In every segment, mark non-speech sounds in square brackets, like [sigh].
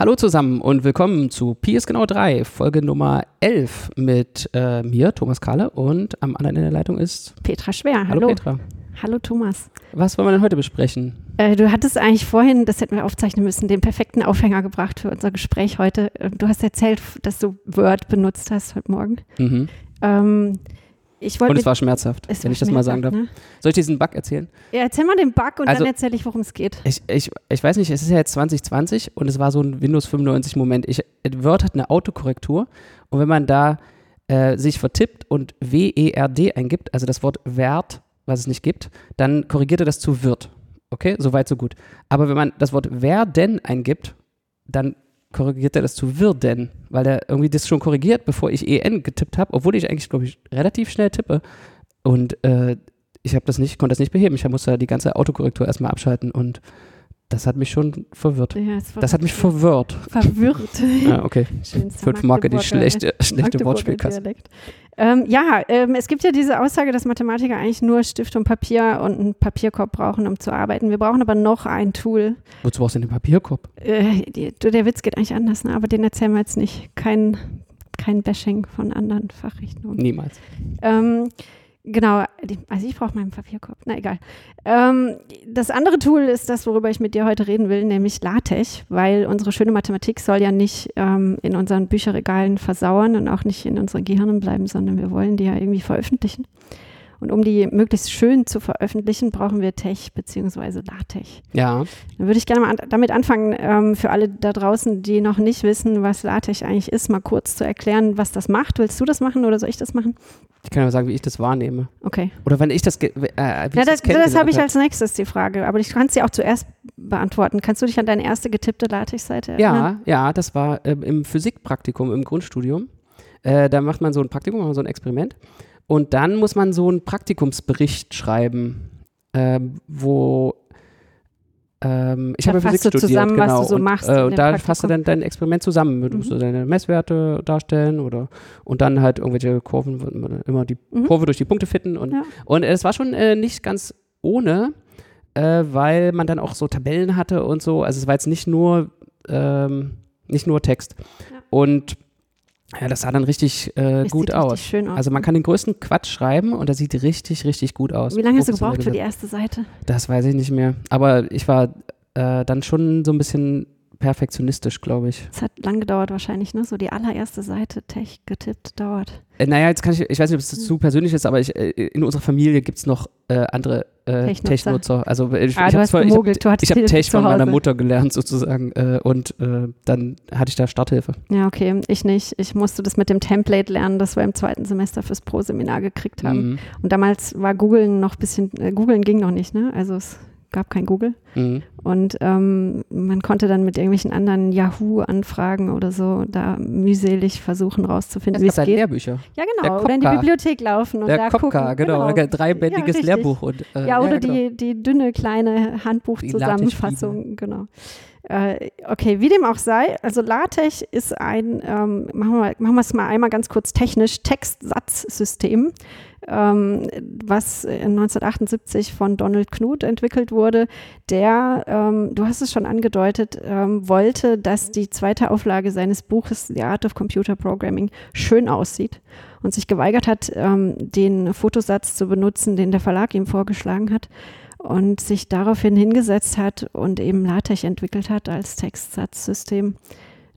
Hallo zusammen und willkommen zu Pi ist genau 3, Folge Nummer 11 mit äh, mir, Thomas Kahle, und am anderen in der Leitung ist Petra Schwer. Hallo, Hallo. Petra. Hallo Thomas. Was wollen wir denn heute besprechen? Äh, du hattest eigentlich vorhin, das hätten wir aufzeichnen müssen, den perfekten Aufhänger gebracht für unser Gespräch heute. Äh, Du hast erzählt, dass du Word benutzt hast heute Morgen. Mhm. Ähm, ich wollte Und es war schmerzhaft, es wenn war ich das mal sagen darf. Ne? Soll ich diesen Bug erzählen? Ja, erzähl mal den Bug und Also- dann erzähle ich, worum es geht. Ich, ich, ich weiß nicht, es ist ja jetzt 2020 und es war so ein Windows 95 Moment. Ich, Word hat eine Autokorrektur und wenn man da äh, sich vertippt und W-E-R-D eingibt, also das Wort Wert, was es nicht gibt, dann korrigiert er das zu wird. Okay, soweit, so gut. Aber wenn man das Wort werden eingibt, dann korrigiert er das zu würden, weil er irgendwie das schon korrigiert, bevor ich EN getippt habe, obwohl ich eigentlich, glaube ich, relativ schnell tippe. Und äh, ich habe das nicht, konnte das nicht beheben. Ich musste die ganze Autokorrektur erstmal abschalten und das hat mich schon verwirrt. Ja, Das hat mich verwirrt. verwirrt. Ja, [laughs] okay. Schönster Fünf Marke die schlechte, schlechte Wortspielkasse. Ähm, ja, ähm, es gibt ja diese Aussage, dass Mathematiker eigentlich nur Stift und Papier und einen Papierkorb brauchen, um zu arbeiten. Wir brauchen aber noch ein Tool. Wozu brauchst du denn den Papierkorb? Äh, die, der Witz geht eigentlich anders, ne? aber den erzählen wir jetzt nicht. Kein, kein Bashing von anderen Fachrichtungen. Niemals. Ähm, genau, also ich brauche meinen Papierkorb. Na egal. Ähm, das andere Tool ist das, worüber ich mit dir heute reden will, nämlich LaTeX, weil unsere schöne Mathematik soll ja nicht ähm, in unseren Bücherregalen versauern und auch nicht in unseren Gehirnen bleiben, sondern wir wollen die ja irgendwie veröffentlichen. Und um die möglichst schön zu veröffentlichen, brauchen wir Tech bzw. LaTeX. Ja. Dann würde ich gerne mal an, damit anfangen, ähm, für alle da draußen, die noch nicht wissen, was LaTeX eigentlich ist, mal kurz zu erklären, was das macht. Willst du das machen oder soll ich das machen? Ich kann ja sagen, wie ich das wahrnehme. Okay. Oder wenn ich das, äh, Ja, ich das, das kennengelernt habe ich als nächstes die Frage, aber ich kann es dir auch zuerst beantworten. Kannst du dich an deine erste getippte LaTeX-Seite erinnern? Ja, ja, das war ähm, im Physikpraktikum im Grundstudium. Äh, da macht man so ein Praktikum, macht man so ein Experiment. Und dann muss man so einen Praktikumsbericht schreiben, ähm, wo ähm, ich habe Physik studiert, zusammen, was genau. du so und, machst Äh, und da fasst du Praktikum. dann dein Experiment zusammen. Du musst Mhm. du deine Messwerte darstellen oder und dann halt irgendwelche Kurven, immer die Mhm. Kurve durch die Punkte fitten. Und, Ja. und es war schon äh, nicht ganz ohne, äh, weil man dann auch so Tabellen hatte und so. Also es war jetzt nicht nur, ähm, nicht nur Text. Ja. Und ja, das sah dann richtig äh, gut sieht aus. Richtig schön aus. Also man kann den größten Quatsch schreiben und das sieht richtig, richtig gut aus. Wie lange hast du gebraucht für die erste Seite? Das weiß ich nicht mehr. Aber ich war äh, dann schon so ein bisschen perfektionistisch, glaube ich. Es hat lang gedauert wahrscheinlich, ne? So die allererste Seite Tech getippt dauert. Äh, naja, jetzt kann ich, ich weiß nicht, ob es Hm. zu persönlich ist, aber ich, äh, in unserer Familie gibt es noch äh, andere äh, Technutzer. Technutzer. Also äh, ich, Ah, ich du habe hab, ich hab Tech von meiner. Mutter gelernt sozusagen äh, und dann hatte ich da Starthilfe. Ja, okay, ich nicht. Ich musste das mit dem Template lernen, das wir im zweiten Semester fürs Pro-Seminar gekriegt haben. Mhm. Und damals war Googlen noch ein bisschen, Googlen ging noch nicht, ne? Also es gab kein Google. Mhm. Und ähm, man konnte dann mit irgendwelchen anderen Yahoo-Anfragen oder so da mühselig versuchen rauszufinden, wie es halt geht. Lehrbücher. Ja, genau. Oder in die. Bibliothek laufen und Der da Kopka, gucken. genau, ein dreibändiges Ja. Lehrbuch. Und, äh, Ja, oder genau. die, die dünne kleine Handbuchzusammenfassung, genau. Äh, okay, wie dem auch sei, also LaTeX ist ein, ähm, machen wir machen wir es mal einmal ganz kurz technisch, Textsatzsystem, ähm, was äh, 1978 von Donald Knuth entwickelt wurde, der, ähm, du hast es schon angedeutet, ähm, wollte, dass die zweite Auflage seines Buches The Art of Computer Programming schön aussieht und sich geweigert hat, ähm, den Fotosatz zu benutzen, den der Verlag ihm vorgeschlagen hat und sich daraufhin hingesetzt hat und eben LaTeX entwickelt hat als Textsatzsystem,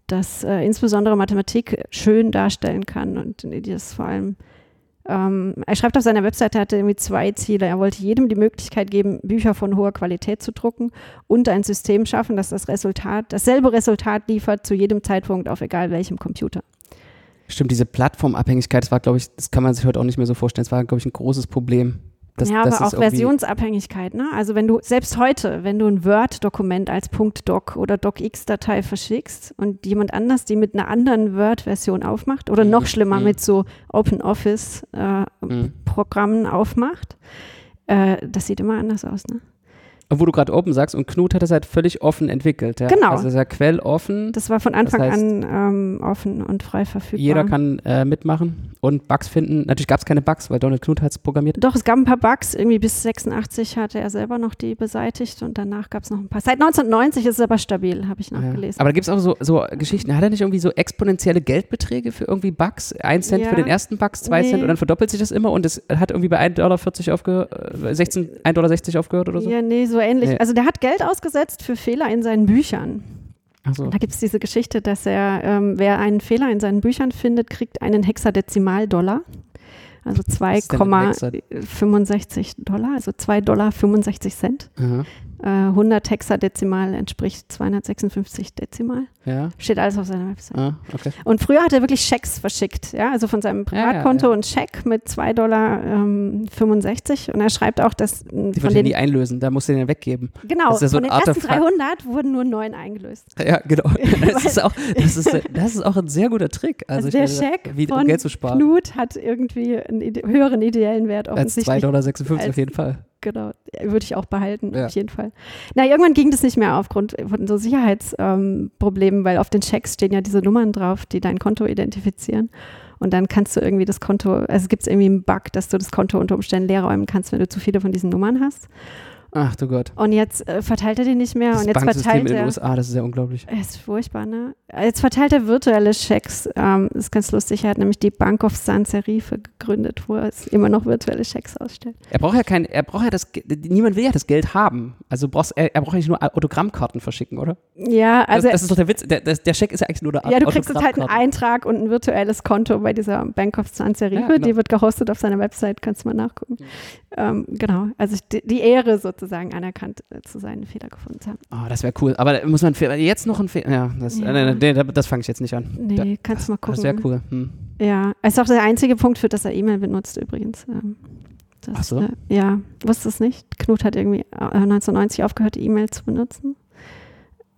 das äh, insbesondere Mathematik schön darstellen kann und das vor allem ähm, er schreibt auf seiner Webseite, er hatte irgendwie zwei Ziele. Er wollte jedem die Möglichkeit geben, Bücher von hoher Qualität zu drucken und ein System schaffen, das das Resultat, dasselbe Resultat liefert zu jedem Zeitpunkt auf egal welchem Computer. Stimmt, diese Plattformabhängigkeit, das war, glaube ich, das kann man sich heute auch nicht mehr so vorstellen. Das war, glaube ich, ein großes Problem. Das, ja, das aber auch Versionsabhängigkeit. Ne? Also wenn du selbst heute, wenn du ein Word-Dokument als .doc oder docx-Datei verschickst und jemand anders die mit einer anderen Word-Version aufmacht oder noch Mhm, schlimmer mhm. mit so OpenOffice-Programmen Mhm. aufmacht, äh, das sieht immer anders aus. Ne? Wo du gerade open sagst, und Knut hat das halt völlig offen entwickelt. Ja? Genau. Also das ist ja quelloffen. Das war von Anfang heißt, an ähm, offen und frei verfügbar. Jeder kann äh, mitmachen und Bugs finden. Natürlich gab es keine Bugs, weil Donald Knuth hat es programmiert. Doch, es gab ein paar Bugs. Irgendwie bis 86 hatte er selber noch die beseitigt und danach gab es noch ein paar. Seit 1990 ist es aber stabil, habe ich nachgelesen. Ja. Aber da gibt es auch so, so Geschichten. Hat er nicht irgendwie so exponentielle Geldbeträge für irgendwie Bugs? Ein Cent ja. für den ersten Bugs, zwei nee. Cent und dann verdoppelt sich das immer und es hat irgendwie bei 1,40 Dollar aufgehört, äh, 16, 1,60 Dollar aufgehört oder so? Ja, nee, so ähnlich. Nee. Also der hat Geld ausgesetzt für Fehler in seinen Büchern. So. Da gibt es diese Geschichte, dass er, ähm, wer einen Fehler in seinen Büchern findet, kriegt einen Hexadezimal-Dollar. Also 2,65 Dollar, also 2 Dollar 65 Cent. Aha. 100 äh, Hexadezimal entspricht 256 Dezimal. Ja. Steht alles auf seiner Website. Ah, okay. Und früher hat er wirklich Schecks verschickt, ja, also von seinem Privatkonto ja, ja, ja. ein Scheck mit 2,65 Dollar ähm, 65. und er schreibt auch, dass die von denen nie einlösen, da musst du den weggeben. Genau, das ist so von den ersten 300 wurden nur neun eingelöst. [laughs] Ja, genau. [laughs] Das ist, auch, das, ist, das ist auch ein sehr guter Trick. Also, also der Scheck wie, um Geld zu sparen. Knut hat irgendwie einen höheren ideellen Wert offensichtlich. Als 2,56 Dollar auf jeden Fall genau. Würde ich auch behalten, ja. auf jeden Fall. Na, irgendwann ging das nicht mehr aufgrund von so Sicherheitsproblemen, ähm, weil auf den Checks stehen ja diese Nummern drauf, die dein Konto identifizieren. Und dann kannst du irgendwie das Konto, also gibt es irgendwie einen Bug, dass du das Konto unter Umständen leer räumen kannst, wenn du zu viele von diesen Nummern hast. Ach du Gott. Und jetzt äh, verteilt er die nicht mehr. Das und jetzt Banksystem verteilt in den USA, das ist ja unglaublich. Ist furchtbar, ne? Jetzt verteilt er virtuelle Schecks. Ähm, das ist ganz lustig. Er hat nämlich die Bank of San Serife gegründet, wo er immer noch virtuelle Schecks ausstellt. Er braucht ja kein, er braucht ja das, niemand will ja das Geld haben. Also brauchst, er, er braucht nicht nur Autogrammkarten verschicken, oder? Ja, also. Das, das ist doch der Witz. Der, der, der Scheck ist ja eigentlich nur der Ja, du kriegst jetzt halt einen Eintrag und ein virtuelles Konto bei dieser Bank of San Serife. Ja, genau. Die wird gehostet auf seiner Website, kannst du mal nachgucken. Mhm. Ähm, genau. Also die, die Ehre sozusagen anerkannt äh, zu seinen Fehler gefunden zu haben. Oh, das wäre cool. Aber muss man jetzt noch ein Fehler. Ja, das, ja. Äh, nee, das fange ich jetzt nicht an. Nee, da, kannst du mal gucken. Das wäre cool. Hm. Ja, ist auch der einzige Punkt, für das er E-Mail benutzt übrigens. Ähm, das, Ach so? Äh, ja, wusste es nicht. Knut hat irgendwie 1990 äh, aufgehört, E-Mail zu benutzen,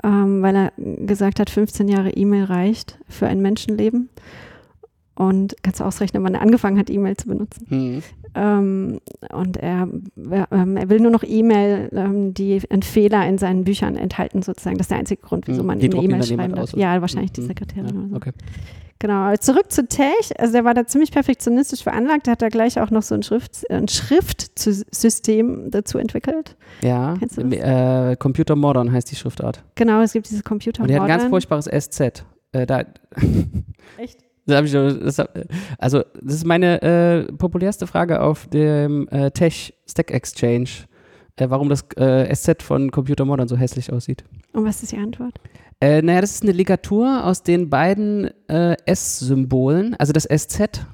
ähm, weil er gesagt hat, 15 Jahre E-Mail reicht für ein Menschenleben. Und kannst du ausrechnen, wann er angefangen hat, E-Mail zu benutzen. Mhm. Ähm, und er, ähm, er will nur noch E-Mail, ähm, die einen Fehler in seinen Büchern enthalten, sozusagen. Das ist der einzige Grund, wieso hm. man die eine E-Mail schreiben darf. Ja, wahrscheinlich die hm. Sekretärin ja, oder so. Okay. Genau, zurück zu Tech. Also der war da ziemlich perfektionistisch veranlagt. Der hat da gleich auch noch so ein, Schrift, ein Schriftsystem dazu entwickelt. Ja, äh, Computer Modern heißt die Schriftart. Genau, es gibt dieses Computer Modern. Und der hat ein ganz furchtbares SZ. Äh, da Echt? Das ich, das hab, also, das ist meine äh, populärste Frage auf dem äh, Tech Stack Exchange, äh, warum das äh, SZ von Computer Modern so hässlich aussieht. Und was ist die Antwort? Äh, naja, das ist eine Ligatur aus den beiden äh, S-Symbolen. Also das SZ,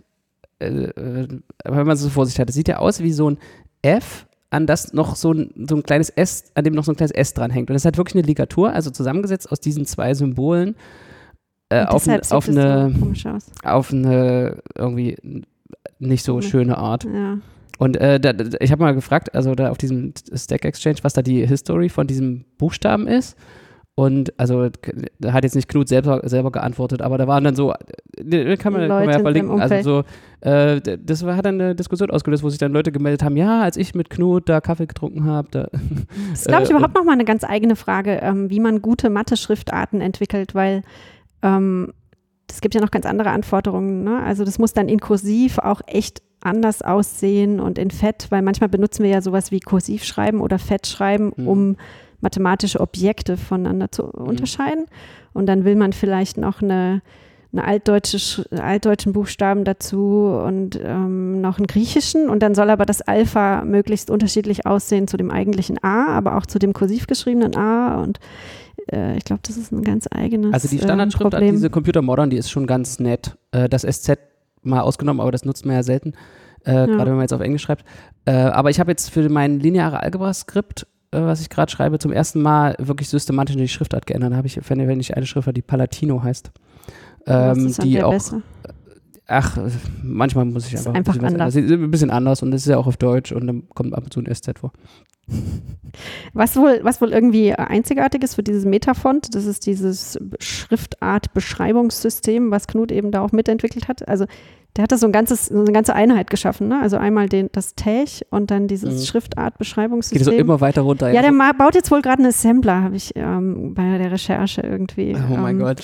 wenn man so vor sich hat, das sieht ja aus wie so ein F, an das noch so ein, so ein kleines S, an dem noch so ein kleines S dranhängt. Und das halt wirklich eine Ligatur, also zusammengesetzt aus diesen zwei Symbolen äh, auf, auf, eine, auf eine irgendwie nicht so schöne Art. Ja. Und äh, da, ich habe mal gefragt, also da auf diesem Stack Exchange, was da die History von diesem Buchstaben ist. Und also da hat jetzt nicht Knut selber, selber geantwortet, aber da waren dann so, äh, kann man, kann man ja verlinken, also so, äh, das war, hat dann eine Diskussion ausgelöst, wo sich dann Leute gemeldet haben, ja, als ich mit Knut da Kaffee getrunken habe, da. Das ist, glaube [laughs] ich, äh, überhaupt nochmal eine ganz eigene Frage, ähm, wie man gute Mathe-Schriftarten entwickelt, weil ähm, es gibt ja noch ganz andere Anforderungen. Ne? Also das muss dann in Kursiv auch echt anders aussehen und in Fett, weil manchmal benutzen wir ja sowas wie Kursivschreiben oder Fettschreiben, mhm. um mathematische Objekte voneinander zu mhm. unterscheiden. Und dann will man vielleicht noch eine, eine altdeutsche, altdeutschen Buchstaben dazu und ähm, noch einen griechischen. Und dann soll aber das Alpha möglichst unterschiedlich aussehen zu dem eigentlichen A, aber auch zu dem kursiv geschriebenen A. Und äh, ich glaube, das ist ein ganz eigenes Also die äh, Standardschrift an diese Computer Modern, die ist schon ganz nett. Äh, das SZ mal ausgenommen, aber das nutzt man ja selten. Äh, ja. Gerade wenn man jetzt auf Englisch schreibt. Äh, aber ich habe jetzt für mein lineare Algebra-Skript, äh, was ich gerade schreibe, zum ersten Mal wirklich systematisch die Schriftart geändert. Da habe ich, wenn, wenn ich eine Schriftart, die Palatino heißt. Ähm, die auch. Besser? Ach, manchmal muss ich einfach, einfach ein, bisschen anders. ein bisschen anders und das ist ja auch auf Deutsch und dann kommt ab und zu ein SZ vor. [laughs] Was wohl, was wohl irgendwie einzigartig ist für dieses Metafont, das ist dieses Schriftart-Beschreibungssystem, was Knut eben da auch mitentwickelt hat. Also der hat da so ein ganzes, so eine ganze Einheit geschaffen, ne? Also einmal den, das Tech und dann dieses mhm. Schriftart-Beschreibungssystem. Geht so immer weiter runter. Ja, der baut jetzt wohl gerade einen Assembler, habe ich ähm, bei der Recherche irgendwie. Oh mein ähm, Gott.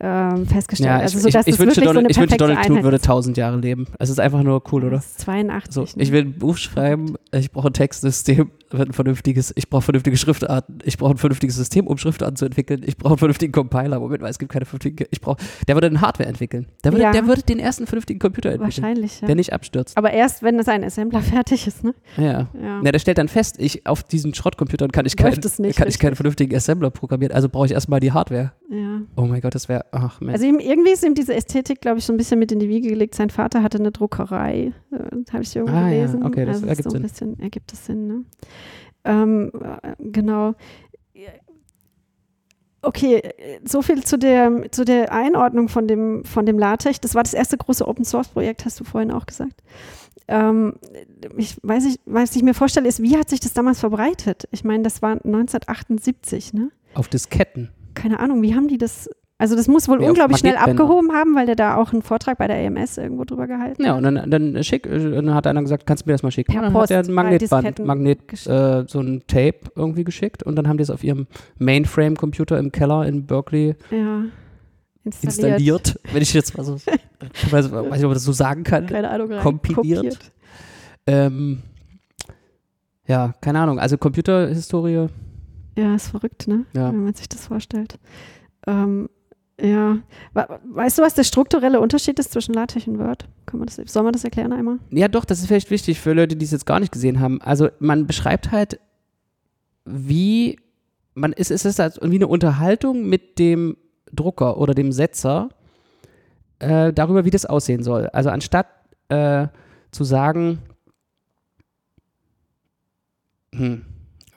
Ähm, festgestellt. Ja, ich, also, so, dass ich, ich, wünschte, wirklich Donald, so ich wünschte, Donald Einheit würde ist. tausend Jahre leben. Es ist einfach nur cool, oder? Das ist 82. So, ne? ich will ein Buch schreiben, ich brauche ein Textsystem, [laughs] ein vernünftiges, ich brauche vernünftige Schriftarten, ich brauche ein vernünftiges System, um Schriftarten zu entwickeln, ich brauche einen vernünftigen Compiler. Moment mal, es gibt keine vernünftige, ich brauche, der würde eine Hardware entwickeln. Der würde, Ja. der würde den ersten vernünftigen Computer entwickeln, Wahrscheinlich, ja. der nicht abstürzt. Aber erst, wenn sein Assembler fertig ist, ne? Ja. Ja. Ja, der stellt dann fest, ich auf diesen Schrottcomputern kann ich, kein, nicht kann ich keinen vernünftigen Assembler programmieren, also brauche ich erstmal die Hardware. Ja. Oh mein Gott, das wäre, ach Mensch. Also ihm, irgendwie ist ihm diese Ästhetik, glaube ich, so ein bisschen mit in die Wiege gelegt. Sein Vater hatte eine Druckerei, äh, habe ich irgendwo Ah, ja, gelesen. okay, das also ergibt so ein Sinn. bisschen ergibt es Sinn, ne? Ähm, äh, genau. Okay, so viel zu der, zu der Einordnung von dem, von dem LaTeX. Das war das erste große Open-Source-Projekt, hast du vorhin auch gesagt. Ähm, ich weiß nicht, was ich mir vorstelle, ist, wie hat sich das damals verbreitet? Ich meine, das war 1978, ne? auf Disketten. Keine Ahnung, wie haben die das? Also das muss wohl auf unglaublich schnell abgehoben haben, weil der da auch einen Vortrag bei der EMS irgendwo drüber gehalten Ja, hat. und dann, dann schick, äh, dann hat einer gesagt, kannst du mir das mal schicken? Per und dann Post, hat er ein Magnetband, Magnet, äh, so ein Tape irgendwie geschickt und dann haben die es auf ihrem Mainframe-Computer im Keller in Berkeley Ja. Installiert. installiert. Wenn ich jetzt mal so, ich weiß, weiß nicht, ob man das so sagen kann. Keine Ahnung, rein Kompiliert. Ähm, ja, keine Ahnung. Also Computerhistorie, Ja, ist verrückt, ne? Ja. Wenn man sich das vorstellt. Ähm, ja. Weißt du, was der strukturelle Unterschied ist zwischen LaTeX und Word? Kann man das, soll man das erklären einmal? Ja, doch, das ist vielleicht wichtig für Leute, die es jetzt gar nicht gesehen haben. Also man beschreibt halt, wie man ist, es ist halt wie eine Unterhaltung mit dem Drucker oder dem Setzer äh, darüber, wie das aussehen soll. Also anstatt äh, zu sagen, hm,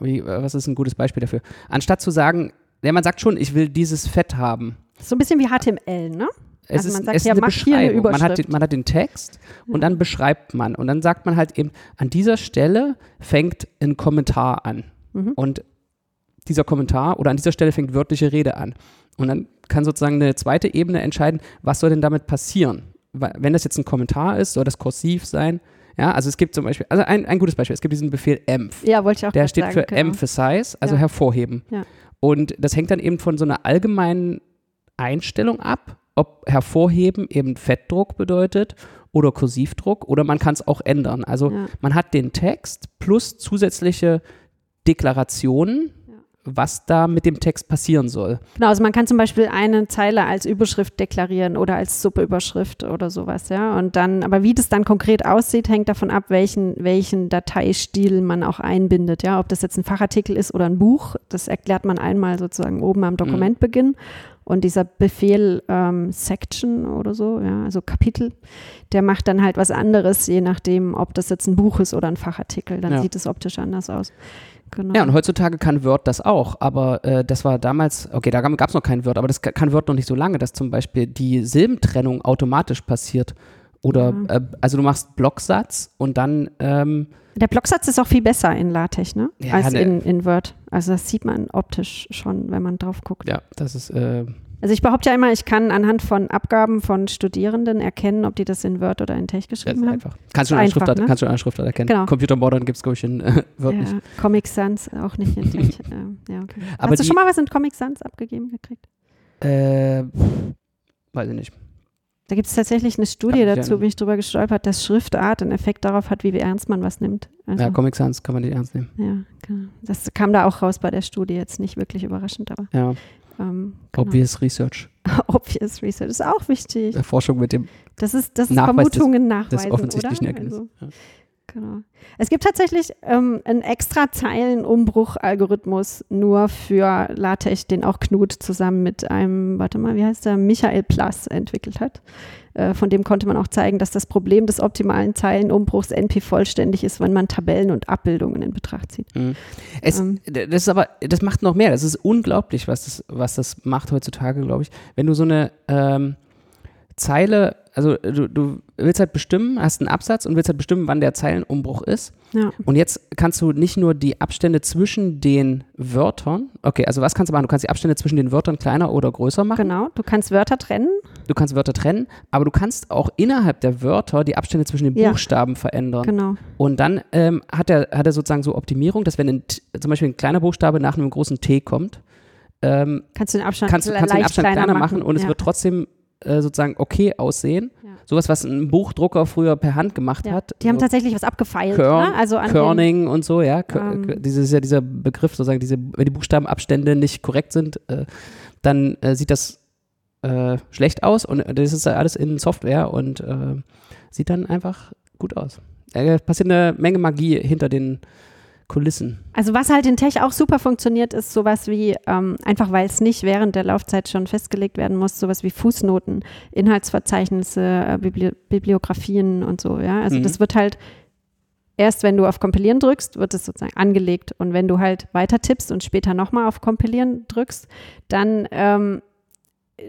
wie, was ist ein gutes Beispiel dafür? Anstatt zu sagen, ja, man sagt schon, ich will dieses Fett haben. So ein bisschen wie HTML, ne? Es Also ist, man sagt es ist ja, eine hier eine Beschreibung. Man hat, den, man hat den Text und dann beschreibt man. Und dann sagt man halt eben, an dieser Stelle fängt ein Kommentar an. Mhm. Und dieser Kommentar oder an dieser Stelle fängt wörtliche Rede an. Und dann kann sozusagen eine zweite Ebene entscheiden, was soll denn damit passieren? Wenn das jetzt ein Kommentar ist, soll das kursiv sein. Ja, also es gibt zum Beispiel, also ein, ein gutes Beispiel, es gibt diesen Befehl emph. Ja, wollte ich auch Der steht sagen, für genau. emphasize, also Ja. hervorheben. Ja. Und das hängt dann eben von so einer allgemeinen Einstellung ab, ob hervorheben eben Fettdruck bedeutet oder Kursivdruck oder man kann es auch ändern. Also Ja. man hat den Text plus zusätzliche Deklarationen, was da mit dem Text passieren soll. Genau, also man kann zum Beispiel eine Zeile als Überschrift deklarieren oder als Subüberschrift oder sowas, ja. Und dann, aber wie das dann konkret aussieht, hängt davon ab, welchen, welchen Dateistil man auch einbindet, ja. Ob das jetzt ein Fachartikel ist oder ein Buch, das erklärt man einmal sozusagen oben am Dokumentbeginn. Und dieser Befehl ähm, Section oder so, ja, also Kapitel, der macht dann halt was anderes, je nachdem, ob das jetzt ein Buch ist oder ein Fachartikel. Dann Ja. sieht es optisch anders aus. Genau. Ja, und heutzutage kann Word das auch, aber äh, das war damals, okay, da gab es noch kein Word, aber das ka- kann Word noch nicht so lange, dass zum Beispiel die Silbentrennung automatisch passiert. Oder, Ja. äh, also du machst Blocksatz und dann, ähm, Der Blocksatz ist auch viel besser in LaTeX, ne? Ja, Als ne- in, in Word. Also das sieht man optisch schon, wenn man drauf guckt. ja, das ist, äh, Also ich behaupte ja immer, ich kann anhand von Abgaben von Studierenden erkennen, ob die das in Word oder in ist geschrieben haben. einfach. Kannst du einfach, Schriftart, ne? kannst du eine Schriftart erkennen. Genau. Computer Modern gibt es, glaube ich, in äh, Word nicht. Ja, Comic Sans auch nicht in TeX. [laughs] ja, ja, okay. Aber Hast du schon mal was in Comic Sans abgegeben gekriegt? Äh, weiß ich nicht. Da gibt es tatsächlich eine Studie mich dazu, bin ich drüber gestolpert, dass Schriftart einen Effekt darauf hat, wie ernst man was nimmt. Also, Ja, Comic Sans kann man nicht ernst nehmen. ja, genau. Das kam da auch raus bei der Studie, jetzt nicht wirklich überraschend, aber Ja, ähm, genau. Obvious Research. [laughs] Obvious Research ist auch wichtig. Äh, Forschung mit dem Das ist, das ist Nachweis des- Vermutungen des nachweisen, offensichtlichen oder? Ergebnisses. Also, genau. Es gibt tatsächlich ähm, einen extra Zeilenumbruch-Algorithmus nur für LaTeX, den auch Knut zusammen mit einem, warte mal, wie heißt der, Michael Plass entwickelt hat. Äh, von dem konnte man auch zeigen, dass das Problem des optimalen Zeilenumbruchs NP vollständig ist, wenn man Tabellen und Abbildungen in Betracht zieht. Mhm. Es, Ähm. das ist aber, das macht noch mehr. Das ist unglaublich, was das, was das macht heutzutage, glaube ich. Wenn du so eine ähm, Zeile, also du, du willst halt bestimmen, hast einen Absatz und willst halt bestimmen, wann der Zeilenumbruch ist. Ja. Und jetzt kannst du nicht nur die Abstände zwischen den Wörtern, okay, also was kannst du machen? Du kannst die Abstände zwischen den Wörtern kleiner oder größer machen. Genau, du kannst Wörter trennen. Du kannst Wörter trennen, aber du kannst auch innerhalb der Wörter die Abstände zwischen den Ja. Buchstaben verändern. Genau. Und dann ähm, hat, er, hat er sozusagen so Optimierung, dass wenn ein, zum Beispiel ein kleiner Buchstabe nach einem großen T kommt, ähm, kannst du den Abstand, kannst, kannst den Abstand kleiner, kleiner machen, und ja. es wird trotzdem äh, sozusagen okay aussehen. Ja. Sowas, was ein Buchdrucker früher per Hand gemacht ja. hat. Die haben tatsächlich was abgefeilt. Körn, ne? also Kerning und so, ja. Ähm, Dieses ja dieser Begriff, sozusagen, diese, wenn die Buchstabenabstände nicht korrekt sind, äh, dann äh, sieht das äh, schlecht aus und das ist alles in Software und äh, sieht dann einfach gut aus. Da passiert eine Menge Magie hinter den Kulissen. Also was halt in Tech auch super funktioniert, ist sowas wie, ähm, einfach weil es nicht während der Laufzeit schon festgelegt werden muss, sowas wie Fußnoten, Inhaltsverzeichnisse, äh, Bibli Bibliografien und so, ja. Also mhm. das wird halt erst wenn du auf Kompilieren drückst, wird es sozusagen angelegt. Und wenn du halt weiter tippst und später nochmal auf Kompilieren drückst, dann ähm,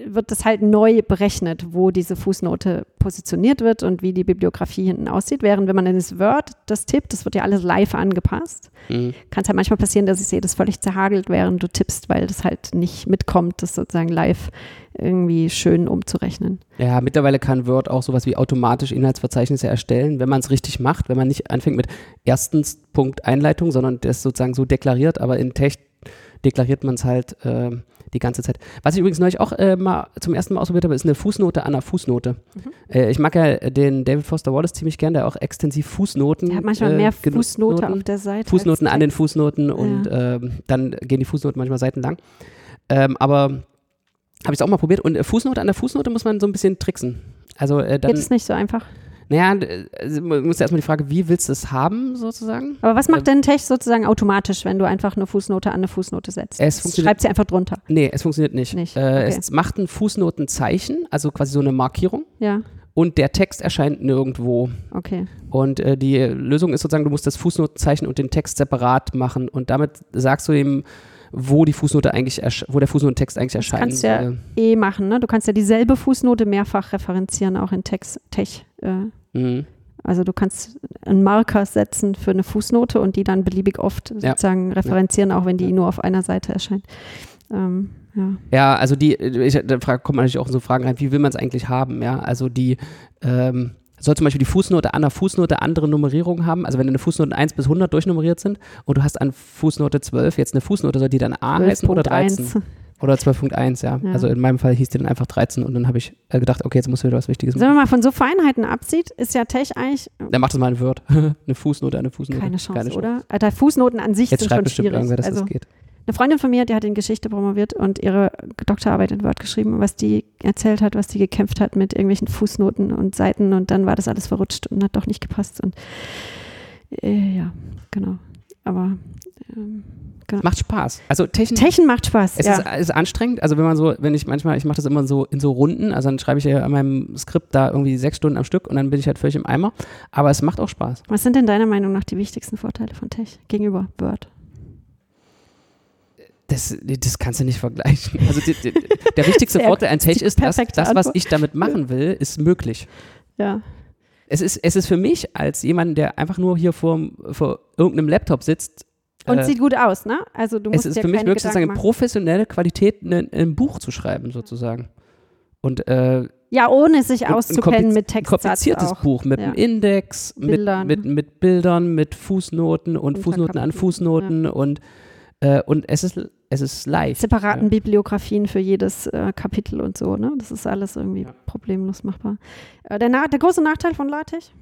wird das halt neu berechnet, wo diese Fußnote positioniert wird und wie die Bibliografie hinten aussieht. Während wenn man in das Word das tippt, das wird ja alles live angepasst. Mhm. Kann es halt manchmal passieren, dass ich sehe, das völlig zerhagelt, während du tippst, weil das halt nicht mitkommt, das sozusagen live irgendwie schön umzurechnen. Ja, mittlerweile kann Word auch sowas wie automatisch Inhaltsverzeichnisse erstellen, wenn man es richtig macht, wenn man nicht anfängt mit erstens Punkt Einleitung, sondern das sozusagen so deklariert, aber in Tech deklariert man es halt äh, die ganze Zeit. Was ich übrigens neulich auch äh, mal zum ersten Mal ausprobiert habe, ist eine Fußnote an einer Fußnote. Mhm. Äh, ich mag ja den David Foster Wallace ziemlich gern, der auch extensiv Fußnoten. Der hat manchmal äh, mehr Fußnote auf der Seite. Fußnoten an den Fußnoten ja. und ähm, dann gehen die Fußnoten manchmal seitenlang. Ähm, aber habe ich es auch mal probiert und äh, Fußnote an der Fußnote muss man so ein bisschen tricksen. Also, äh, dann, Geht es nicht so einfach? Naja, also man muss ja erstmal die Frage, wie willst du es haben, sozusagen? Aber was macht äh, denn Tech sozusagen automatisch, wenn du einfach eine Fußnote an eine Fußnote setzt? Es Schreibt sie einfach drunter. Nee, es funktioniert nicht. nicht. Äh, okay. Es macht ein Fußnotenzeichen, also quasi so eine Markierung. Ja. Und der Text erscheint nirgendwo. Okay. Und äh, die Lösung ist sozusagen, du musst das Fußnotenzeichen und den Text separat machen. Und damit sagst du ihm, wo die Fußnote eigentlich, wo der Fußnotentext eigentlich erscheint. Das kannst du ja eh machen, ne? Du kannst ja dieselbe Fußnote mehrfach referenzieren, auch in Text, Tech. Äh. Mhm. Also du kannst einen Marker setzen für eine Fußnote und die dann beliebig oft sozusagen ja. referenzieren, auch wenn die nur auf einer Seite erscheint. Ähm, ja. ja. also die, ich, da kommt man natürlich auch so Fragen rein, wie will man es eigentlich haben, ja? Also die ähm, soll zum Beispiel die Fußnote an der Fußnote andere Nummerierung haben. Also wenn deine Fußnoten 1 bis 100 durchnummeriert sind und du hast an Fußnote 12 jetzt eine Fußnote, soll die dann A heißen oder 13? 1. Oder 12.1, ja. ja. Also in meinem Fall hieß die dann einfach 13 und dann habe ich äh, gedacht, okay, jetzt muss wieder was Wichtiges machen. Wenn man mal von so Feinheiten absieht, ist ja Tech eigentlich. Dann macht das mal ein Word. [laughs] eine Fußnote, eine Fußnote. Keine Chance, Keine Chance. oder? Alter, Fußnoten an sich jetzt sind schreibt schon bestimmt schwierig. irgendwer, dass also, das geht. Eine Freundin von mir, die hat in Geschichte promoviert und ihre Doktorarbeit in Word geschrieben, was die erzählt hat, was die gekämpft hat mit irgendwelchen Fußnoten und Seiten und dann war das alles verrutscht und hat doch nicht gepasst. Und äh, ja, genau. Aber ähm, genau. Macht Spaß. Also Techen, Techen macht Spaß. Es ja. ist, ist, anstrengend. Also wenn man so, wenn ich manchmal, ich mache das immer so in so Runden, also dann schreibe ich ja an meinem Skript da irgendwie sechs Stunden am Stück und dann bin ich halt völlig im Eimer. Aber es macht auch Spaß. Was sind denn deiner Meinung nach die wichtigsten Vorteile von Tech gegenüber Word? Das, das kannst du nicht vergleichen. Also die, die, der wichtigste [laughs] Vorteil an Tech ist, dass das, was ich damit machen will, ist möglich. Ja. Es ist, es ist für mich als jemand, der einfach nur hier vor, vor irgendeinem Laptop sitzt. Und äh, sieht gut aus, ne? Also du musst Es ist ja für mich möglich, sozusagen professionelle Qualität, ein, ein Buch zu schreiben, sozusagen. Und äh, ja, ohne sich auszukennen mit Textsatz Ein kompliziertes auch. Buch mit ja. einem Index, Bildern. Mit, mit, mit Bildern, mit Fußnoten und Fußnoten an Fußnoten ja. und, äh, und es ist es ist leicht. Separaten ja. Bibliografien für jedes äh, Kapitel und so, ne? Das ist alles irgendwie ja. problemlos machbar. Äh, der, der, große Nachteil von LaTeX?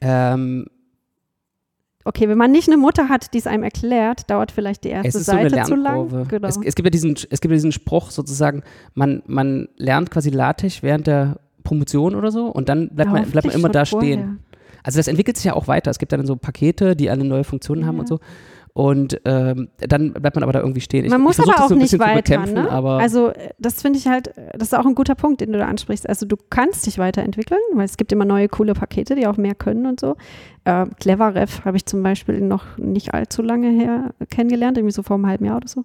Ähm, okay, wenn man nicht eine Mutter hat, die es einem erklärt, dauert vielleicht die erste Seite so zu lang. Genau. Es, es, gibt ja diesen, es gibt ja diesen Spruch sozusagen, man, man lernt quasi LaTeX während der Promotion oder so und dann bleibt, man, bleibt man immer da vorher. stehen. Also das entwickelt sich ja auch weiter. Es gibt dann so Pakete, die alle neue Funktionen ja. haben und so. Und ähm, dann bleibt man aber da irgendwie stehen. Ich, man muss aber auch so nicht weiter. Ne? also das finde ich halt, das ist auch ein guter Punkt, den du da ansprichst. Also du kannst dich weiterentwickeln, weil es gibt immer neue coole Pakete, die auch mehr können und so. Äh, CleverRef habe ich zum Beispiel noch nicht allzu lange her kennengelernt, irgendwie so vor einem halben Jahr oder so.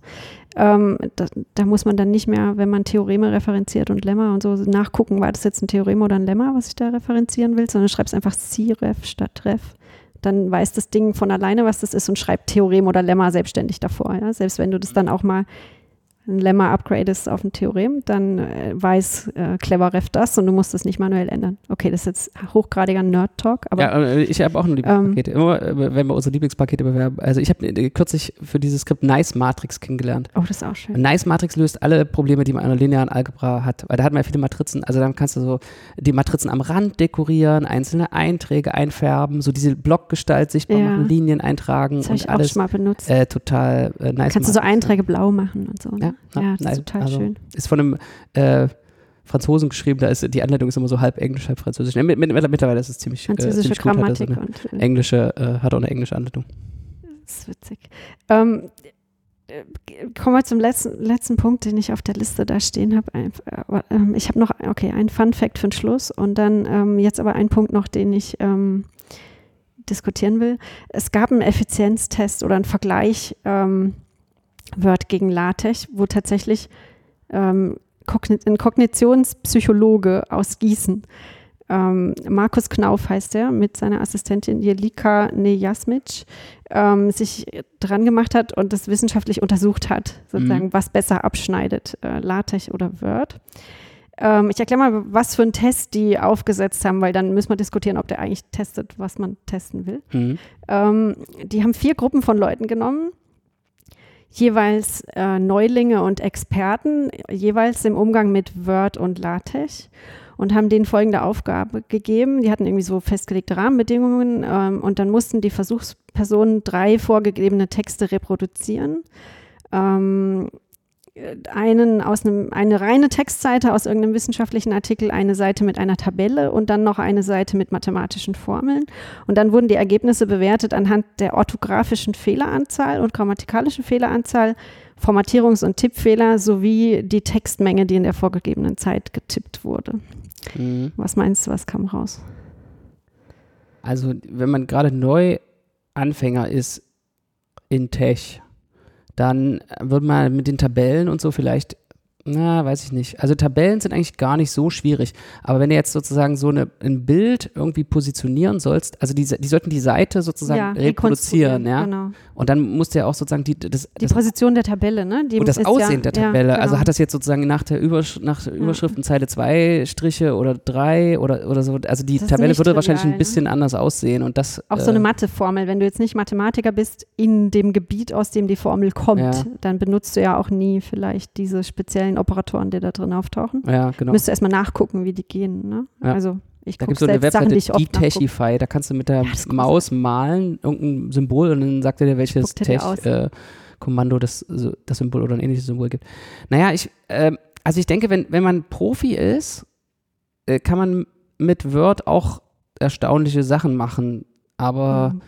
Ähm, da, da, muss man dann nicht mehr, wenn man Theoreme referenziert und Lemma und so, nachgucken, war das jetzt ein Theorem oder ein Lemma, was ich da referenzieren will, sondern schreibst einfach C-Ref statt Ref dann weiß das Ding von alleine, was das ist und schreibt Theorem oder Lemma selbstständig davor. Ja? Selbst wenn du das dann auch mal ein Lemma upgradest auf ein Theorem, dann äh, weiß äh, CleverRef das und du musst es nicht manuell ändern. Okay, das ist jetzt hochgradiger Nerd-Talk. Ja, äh, ich habe auch ein Lieblingspakete. Ähm, Immer, äh, wenn wir unsere Lieblingspakete bewerben. Also ich habe kürzlich für dieses Skript Nice Matrix kennengelernt. Oh, das ist auch schön. Nice Matrix löst alle Probleme, die man in einer linearen Algebra hat. Weil da hat man ja viele Matrizen. Also dann kannst du so die Matrizen am Rand dekorieren, einzelne Einträge einfärben, so diese Blockgestalt sichtbar ja. machen, Linien eintragen das und ich alles. Auch schon mal benutzt. Äh, total nice. Kannst Matrix, du so Einträge blau machen und so. Ne? Ja. Ja, ja das ist total also schön. Ist von einem äh, Franzosen geschrieben, da ist die Anleitung ist immer so halb Englisch, halb Französisch. mit, mit, mittlerweile ist es ziemlich, äh, ziemlich gut, Grammatik hat und äh, englische, äh, hat auch eine englische Anleitung. Das ist witzig. Ähm, äh, kommen wir zum letzten, letzten Punkt, den ich auf der Liste da stehen habe. Ähm, ich habe noch, okay, ein Fun Fact für den Schluss und dann ähm, jetzt aber ein Punkt noch, den ich ähm, diskutieren will. Es gab einen Effizienztest oder einen Vergleich ähm, Word gegen LaTeX, wo tatsächlich ähm, ein Kognitionspsychologe aus Gießen, ähm, Markus Knauf heißt er, mit seiner Assistentin Jelika Nejasmic, ähm, sich dran gemacht hat und das wissenschaftlich untersucht hat, sozusagen, mhm. was besser abschneidet, äh, LaTeX oder Word. Ähm, ich erkläre mal, was für einen Test die aufgesetzt haben, weil dann müssen wir diskutieren, ob der eigentlich testet, was man testen will. Mhm. Ähm, die haben vier Gruppen von Leuten genommen jeweils äh, Neulinge und Experten, jeweils im Umgang mit Word und LaTeX und haben denen folgende Aufgabe gegeben. Die hatten irgendwie so festgelegte Rahmenbedingungen ähm, und dann mussten die Versuchspersonen drei vorgegebene Texte reproduzieren. Ähm, einen aus einem, eine reine Textseite aus irgendeinem wissenschaftlichen Artikel, eine Seite mit einer Tabelle und dann noch eine Seite mit mathematischen Formeln. Und dann wurden die Ergebnisse bewertet anhand der orthografischen Fehleranzahl und grammatikalischen Fehleranzahl, Formatierungs- und Tippfehler sowie die Textmenge, die in der vorgegebenen Zeit getippt wurde. Mhm. Was meinst du, was kam raus? Also, wenn man gerade neu Anfänger ist in Tech, dann wird man mit den Tabellen und so vielleicht na, weiß ich nicht. Also Tabellen sind eigentlich gar nicht so schwierig. Aber wenn du jetzt sozusagen so eine, ein Bild irgendwie positionieren sollst, also die, die sollten die Seite sozusagen ja, reproduzieren, ja. Genau. Und dann musst du ja auch sozusagen die, das, die das, Position der Tabelle, ne? Die und das Aussehen ja, der Tabelle. Ja, genau. Also hat das jetzt sozusagen nach der, Übersch nach der Überschriften Zeile zwei Striche oder drei oder, oder so. Also die Tabelle würde trivial, wahrscheinlich ein bisschen ne? anders aussehen. Und das, auch so eine äh, Matheformel. Wenn du jetzt nicht Mathematiker bist in dem Gebiet, aus dem die Formel kommt, dann benutzt du ja auch nie vielleicht diese speziellen den Operatoren, die da drin auftauchen. Ja, genau. Müsst du erstmal nachgucken, wie die gehen. Ne? Ja. Also ich da gibt es so eine Webseite, Detachify, da kannst du mit der Maus malen, irgendein Symbol und dann sagt er dir, welches Tech-Kommando äh, das, das Symbol oder ein ähnliches Symbol gibt. Naja, ich, äh, also ich denke, wenn, wenn man Profi ist, äh, kann man mit Word auch erstaunliche Sachen machen, aber mhm.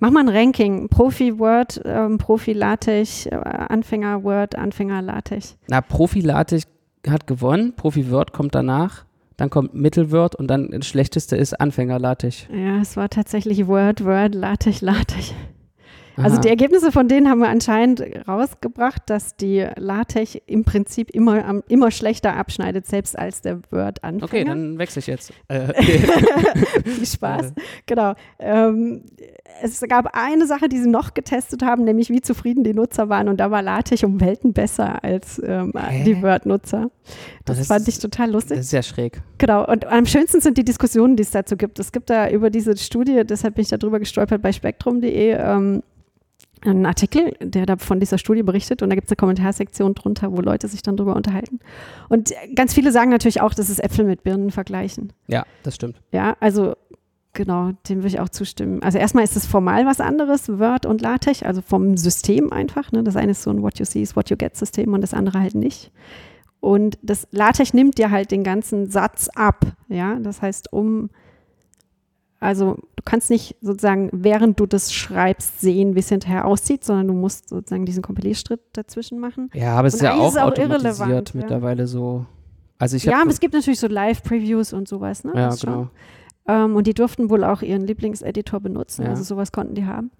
Mach mal ein Ranking. Profi Word, ähm, Profi LaTeX, äh, Anfänger Word, Anfänger LaTeX. Na, Profi LaTeX hat gewonnen, Profi Word kommt danach, dann kommt Mittelword und dann das schlechteste ist Anfänger LaTeX. Ja, es war tatsächlich Word, Word, LaTeX, LaTeX. Also die Ergebnisse von denen haben wir anscheinend rausgebracht, dass die LaTeX im Prinzip immer, immer schlechter abschneidet, selbst als der Word-Anfänger. Okay, dann wechsle ich jetzt. [laughs] Äh, Viel [laughs] Spaß. Genau. Ähm, es gab eine Sache, die sie noch getestet haben, nämlich wie zufrieden die Nutzer waren. Und da war LaTeX um Welten besser als ähm, die Word-Nutzer. Das, das, fand ich total lustig. Das ist sehr schräg. Genau. Und am schönsten sind die Diskussionen, die es dazu gibt. Es gibt da über diese Studie, deshalb bin ich darüber gestolpert bei spektrum.de, ähm, einen Artikel, der da von dieser Studie berichtet und da gibt es eine Kommentarsektion drunter, wo Leute sich dann drüber unterhalten. Und ganz viele sagen natürlich auch, das ist Äpfel mit Birnen vergleichen. Ja, das stimmt. Ja, also genau, dem würde ich auch zustimmen. Also erstmal ist es formal was anderes, Word und LaTeX, also vom System einfach. Ne? Das eine ist so ein What You See is What You Get System und das andere halt nicht. Und das LaTeX nimmt dir halt den ganzen Satz ab. Ja, das heißt, um also du kannst nicht sozusagen, während du das schreibst, sehen, wie es hinterher aussieht, sondern du musst sozusagen diesen Kompilierschritt dazwischen machen. Ja, aber es ist ja auch, ist auch automatisiert mittlerweile ja. so. Also ich ja, aber es gibt natürlich so Live-Previews und sowas, ne? Ja, das genau. Ähm, und die durften wohl auch ihren Lieblingseditor benutzen, ja. also sowas konnten die haben.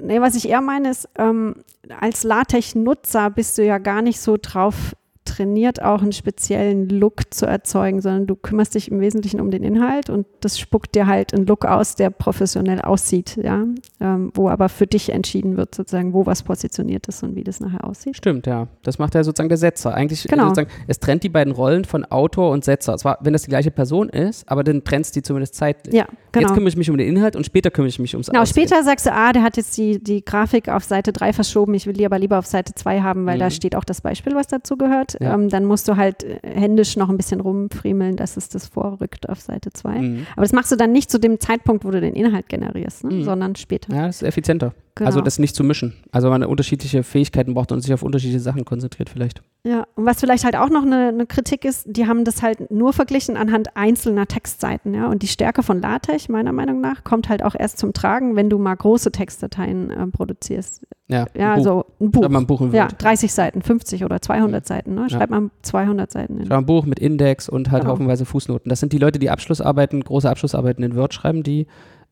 Nee, was ich eher meine ist, ähm, als LaTeX-Nutzer bist du ja gar nicht so drauf trainiert, auch einen speziellen Look zu erzeugen, sondern du kümmerst dich im Wesentlichen um den Inhalt und das spuckt dir halt einen Look aus, der professionell aussieht, ja, ähm, wo aber für dich entschieden wird, sozusagen, wo was positioniert ist und wie das nachher aussieht. Stimmt, ja. Das macht ja sozusagen der Setzer. Eigentlich genau. sozusagen, es trennt die beiden Rollen von Autor und Setzer. Zwar, wenn das die gleiche Person ist, aber dann trennst die zumindest zeitlich. Ja, genau. Jetzt kümmere ich mich um den Inhalt und später kümmere ich mich ums Genau, Aussehen. später sagst du, ah, der hat jetzt die, die Grafik auf Seite 3 verschoben, ich will die aber lieber auf Seite 2 haben, weil mhm. da steht auch das Beispiel, was dazu gehört. Ja. Ähm, dann musst du halt äh, händisch noch ein bisschen rumfriemeln, dass es das vorrückt auf Seite 2. Mhm. Aber das machst du dann nicht zu dem Zeitpunkt, wo du den Inhalt generierst, ne? mhm. sondern später. Ja, das ist effizienter. Genau. Also das nicht zu mischen. Also man unterschiedliche Fähigkeiten braucht und sich auf unterschiedliche Sachen konzentriert vielleicht. Ja, und was vielleicht halt auch noch eine, eine, Kritik ist, die haben das halt nur verglichen anhand einzelner Textseiten, ja. Und die Stärke von LaTeX, meiner Meinung nach, kommt halt auch erst zum Tragen, wenn du mal große Textdateien äh, produzierst. Ja, ja ein also ein Buch. Ein Buch ja, 30 Seiten, 50 oder 200 ja. Seiten, ne? Schreib ja. mal 200 Seiten. Schreib mal ein Buch mit Index und halt genau. haufenweise Fußnoten. Das sind die Leute, die Abschlussarbeiten, große Abschlussarbeiten in Word schreiben, die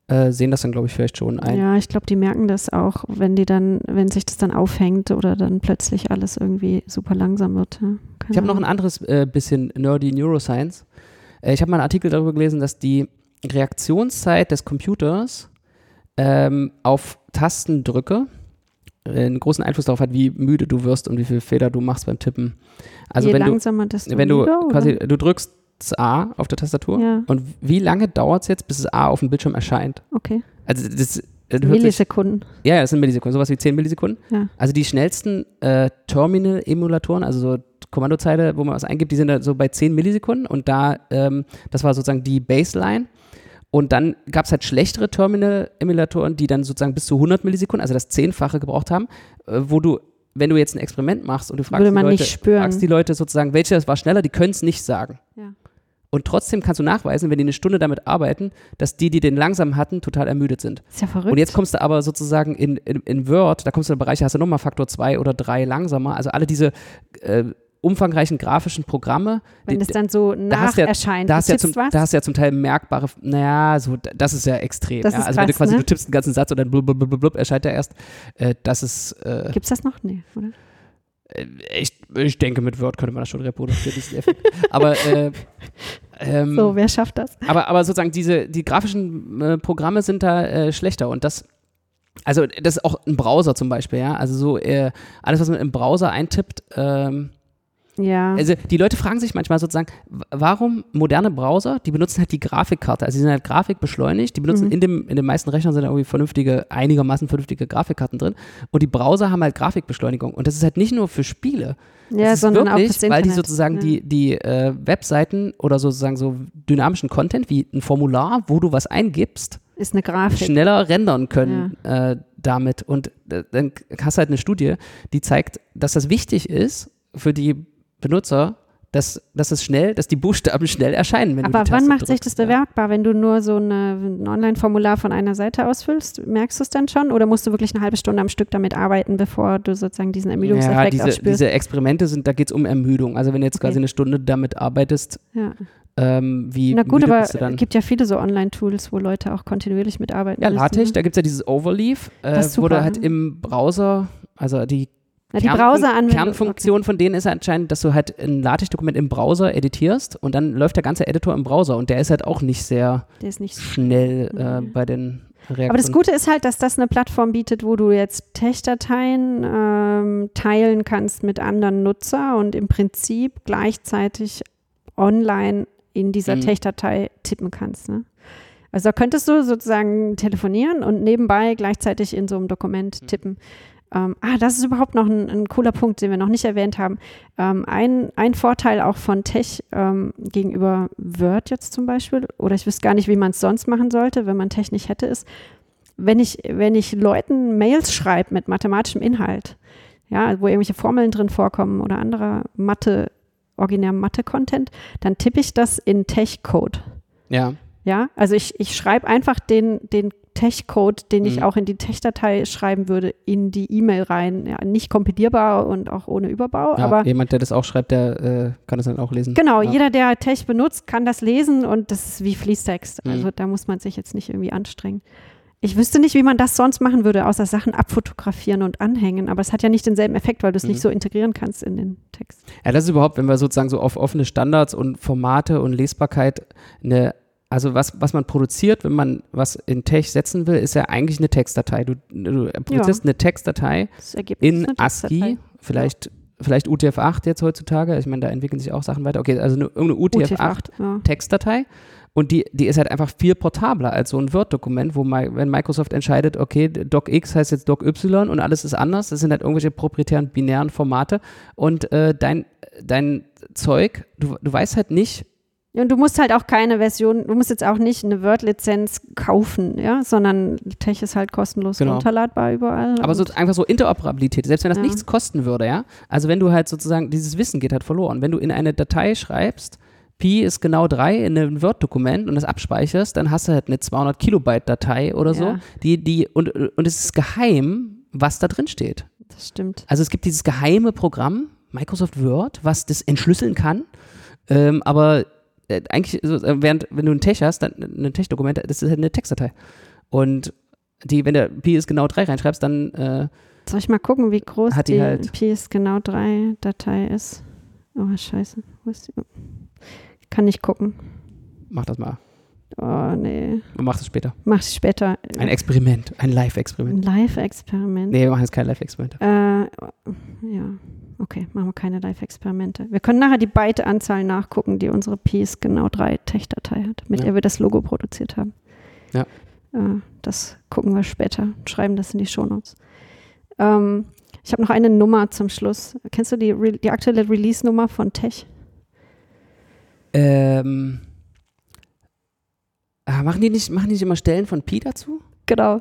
äh, sehen das dann, glaube ich, vielleicht schon ein. Ja, ich glaube, die merken das auch, wenn die dann, wenn sich das dann aufhängt oder dann plötzlich alles irgendwie super langsam wird. Ja? Ich habe noch ein anderes äh, bisschen nerdy Neuroscience. Äh, ich habe mal einen Artikel darüber gelesen, dass die Reaktionszeit des Computers ähm, auf Tastendrücke einen großen Einfluss darauf hat, wie müde du wirst und wie viele Fehler du machst beim Tippen. Also Je wenn langsamer, du, desto wenn du quasi, du drückst A auf der Tastatur. Ja. Und wie lange dauert es jetzt, bis das A auf dem Bildschirm erscheint? Okay. Also das, das Millisekunden. Sich, ja, das sind Millisekunden, sowas wie 10 Millisekunden. Ja. Also die schnellsten äh, Terminal-Emulatoren, also so Kommandozeile, wo man was eingibt, die sind so bei 10 Millisekunden und da, ähm, das war sozusagen die Baseline. Und dann gab es halt schlechtere Terminal-Emulatoren, die dann sozusagen bis zu 100 Millisekunden, also das Zehnfache gebraucht haben, äh, wo du wenn du jetzt ein Experiment machst und du fragst, die Leute, fragst die Leute sozusagen, welches war schneller, die können es nicht sagen. Ja. Und trotzdem kannst du nachweisen, wenn die eine Stunde damit arbeiten, dass die, die den langsam hatten, total ermüdet sind. Ist ja verrückt. Und jetzt kommst du aber sozusagen in, in, in Word, da kommst du in Bereiche, hast du nochmal Faktor 2 oder 3 langsamer. Also alle diese äh, umfangreichen grafischen Programme. Wenn es dann so nach da erscheint, da hast, ja zum, da hast du ja zum Teil merkbare, naja, so, das ist ja extrem. Das ja. Ist also krass, wenn du quasi, ne? du tippst einen ganzen Satz und dann blub, blub, blub, blub erscheint er erst, äh, das ist. Äh, Gibt es das noch? Nee, oder? Äh, ich, ich denke, mit Word könnte man das schon reproduzieren, diesen Effekt. aber äh, [laughs] ähm, so, wer schafft das? Aber, aber sozusagen diese, die grafischen äh, Programme sind da äh, schlechter und das, also das ist auch ein Browser zum Beispiel, ja. Also so äh, alles, was man im Browser eintippt, ähm, ja. Also die Leute fragen sich manchmal sozusagen, warum moderne Browser, die benutzen halt die Grafikkarte, also die sind halt grafikbeschleunigt, die benutzen mhm. in, dem, in den meisten Rechnern sind irgendwie vernünftige, einigermaßen vernünftige Grafikkarten drin und die Browser haben halt Grafikbeschleunigung und das ist halt nicht nur für Spiele. Ja, das sondern wirklich, auch das weil die sozusagen ja. die, die äh, Webseiten oder sozusagen so dynamischen Content wie ein Formular, wo du was eingibst, ist eine Grafik. schneller rendern können ja. äh, damit. Und äh, dann hast du halt eine Studie, die zeigt, dass das wichtig ist für die Benutzer, dass, dass es schnell, dass die Buchstaben schnell erscheinen. Wenn Aber du die wann macht drückst, sich das bemerkbar, ja. wenn du nur so eine, ein Online-Formular von einer Seite ausfüllst? Merkst du es dann schon oder musst du wirklich eine halbe Stunde am Stück damit arbeiten, bevor du sozusagen diesen Ermüdungseffekt ja, diese, diese Experimente sind, da geht es um Ermüdung. Also wenn du jetzt okay. quasi eine Stunde damit arbeitest, ja. ähm, wie Na gut, aber es gibt ja viele so Online-Tools, wo Leute auch kontinuierlich mitarbeiten. Ja, LaTeX, ne? da gibt es ja dieses Overleaf, äh, wo du halt im Browser, also die na, die Browser Kernfunktion okay. von denen ist anscheinend, dass du halt ein LaTeX-Dokument im Browser editierst und dann läuft der ganze Editor im Browser und der ist halt auch nicht sehr nicht schnell äh, bei den Reaktionen. Aber das Gute ist halt, dass das eine Plattform bietet, wo du jetzt Tech-Dateien ähm, teilen kannst mit anderen Nutzer und im Prinzip gleichzeitig online in dieser mhm. Tech-Datei tippen kannst. Ne? Also da könntest du sozusagen telefonieren und nebenbei gleichzeitig in so einem Dokument mhm. tippen. Ähm, ah, das ist überhaupt noch ein, ein, cooler Punkt, den wir noch nicht erwähnt haben. Ähm, ein, ein Vorteil auch von Tech ähm, gegenüber Word jetzt zum Beispiel, oder ich wüsste gar nicht, wie man es sonst machen sollte, wenn man Tech nicht hätte, ist, wenn ich, wenn ich Leuten Mails schreibe mit mathematischem Inhalt, ja, wo irgendwelche Formeln drin vorkommen oder anderer Mathe, originär Mathe-Content, dann tippe ich das in Tech-Code. Ja. Ja, also ich, ich schreibe einfach den, den Tech-Code, den ich mhm. auch in die Tech-Datei schreiben würde, in die E-Mail rein. Ja, nicht kompilierbar und auch ohne Überbau. Ja, aber jemand, der das auch schreibt, der äh, kann das dann auch lesen. Genau, ja. jeder, der Tech benutzt, kann das lesen und das ist wie Fließtext. Mhm. Also da muss man sich jetzt nicht irgendwie anstrengen. Ich wüsste nicht, wie man das sonst machen würde, außer Sachen abfotografieren und anhängen. Aber es hat ja nicht denselben Effekt, weil du es mhm. nicht so integrieren kannst in den Text. Ja, das ist überhaupt, wenn wir sozusagen so auf offene Standards und Formate und Lesbarkeit eine also was, was man produziert, wenn man was in Tech setzen will, ist ja eigentlich eine Textdatei. Du, du produzierst ja. eine Textdatei in ASCII, vielleicht, ja. vielleicht UTF-8 jetzt heutzutage. Ich meine, da entwickeln sich auch Sachen weiter. Okay, also eine, irgendeine UTF-8-Textdatei. Ja. Und die, die ist halt einfach viel portabler als so ein Word-Dokument, wo mal, wenn Microsoft entscheidet, okay, DocX heißt jetzt DocY und alles ist anders, das sind halt irgendwelche proprietären binären Formate und äh, dein, dein Zeug, du, du weißt halt nicht, und du musst halt auch keine Version, du musst jetzt auch nicht eine Word-Lizenz kaufen, ja, sondern Tech ist halt kostenlos genau. runterladbar überall. Aber so einfach so Interoperabilität, selbst wenn das ja. nichts kosten würde, ja. Also wenn du halt sozusagen, dieses Wissen geht halt verloren. Wenn du in eine Datei schreibst, Pi ist genau 3 in einem Word-Dokument und das abspeicherst, dann hast du halt eine 200 Kilobyte-Datei oder so, ja. die, die, und, und es ist geheim, was da drin steht. Das stimmt. Also es gibt dieses geheime Programm, Microsoft Word, was das entschlüsseln kann, ähm, aber eigentlich, so, äh, während, wenn du ein Tech hast, dann ein Tech-Dokument, das ist halt eine Textdatei. Und die, wenn der Pi ist genau 3 reinschreibst, dann äh, Soll ich mal gucken, wie groß die, die halt Pi ist genau 3 Datei ist? Oh, scheiße. Wo ist die? Kann nicht gucken. Mach das mal. Oh, nee. Und mach das später. Mach es später. Ein Experiment, ein Live-Experiment. Ein Live-Experiment. Nee, wir machen jetzt kein Live-Experiment. Äh, ja, okay, machen wir keine Live-Experimente. Wir können nachher die Byte-Anzahl nachgucken, die unsere Piece genau 3 Tech-Datei hat, mit ja. der wir das Logo produziert haben. Ja. Äh, das gucken wir später, schreiben das in die Shownotes. Ähm, ich habe noch eine Nummer zum Schluss. Kennst du die, die aktuelle Release-Nummer von Tech? Ähm, ah, machen, die nicht, machen die nicht immer Stellen von Pi dazu? Genau.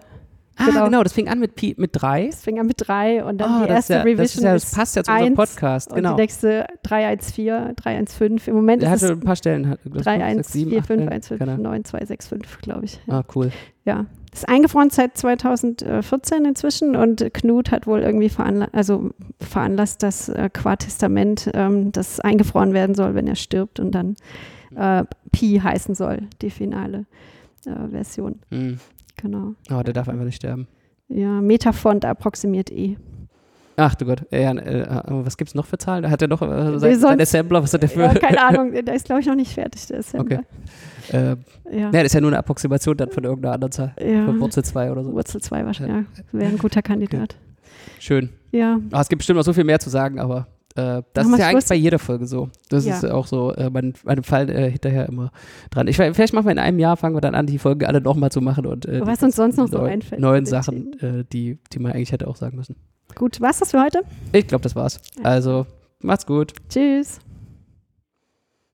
Ah, genau. genau, das fing an mit, Pi, mit drei. Das fing an mit drei und dann oh, die erste ja, Revision. Das, ja, das passt ja zu unserem Podcast, genau. Und die nächste 314, 315. Im Moment Der ist hatte ein paar Stellen. 314515965, glaube ich. Ah, cool. Ja. Ist eingefroren seit 2014 inzwischen und Knut hat wohl irgendwie veranla also veranlasst, dass äh, Qua Testament ähm, das eingefroren werden soll, wenn er stirbt und dann äh, Pi heißen soll, die finale äh, Version. Mhm. Genau. Aber oh, der darf einfach nicht sterben. Ja, Metafont approximiert E. Ach du Gott, ja, äh, was gibt es noch für Zahlen? Da hat er noch äh, sein, sein Assembler, was hat der für? Ja, keine [laughs] Ahnung, der ist glaube ich noch nicht fertig, der Assembler. Okay. Äh, ja. ja, das ist ja nur eine Approximation dann von irgendeiner anderen Zahl. Ja. Von Wurzel 2 oder so. Wurzel 2 wahrscheinlich, ja. Wäre ein guter Kandidat. Okay. Schön. Ja. Oh, es gibt bestimmt noch so viel mehr zu sagen, aber äh, das Machen ist ja eigentlich bei jeder Folge so. Das ja. ist auch so, äh, man, man Fall äh, hinterher immer dran. Ich, vielleicht machen wir in einem Jahr, fangen wir dann an, die Folgen alle nochmal zu machen. Und, äh, Was uns sonst noch so einfällt. Neuen Sachen, äh, die, die man eigentlich hätte auch sagen müssen. Gut, war's das für heute? Ich glaube, das war's. Also, macht's gut. Tschüss.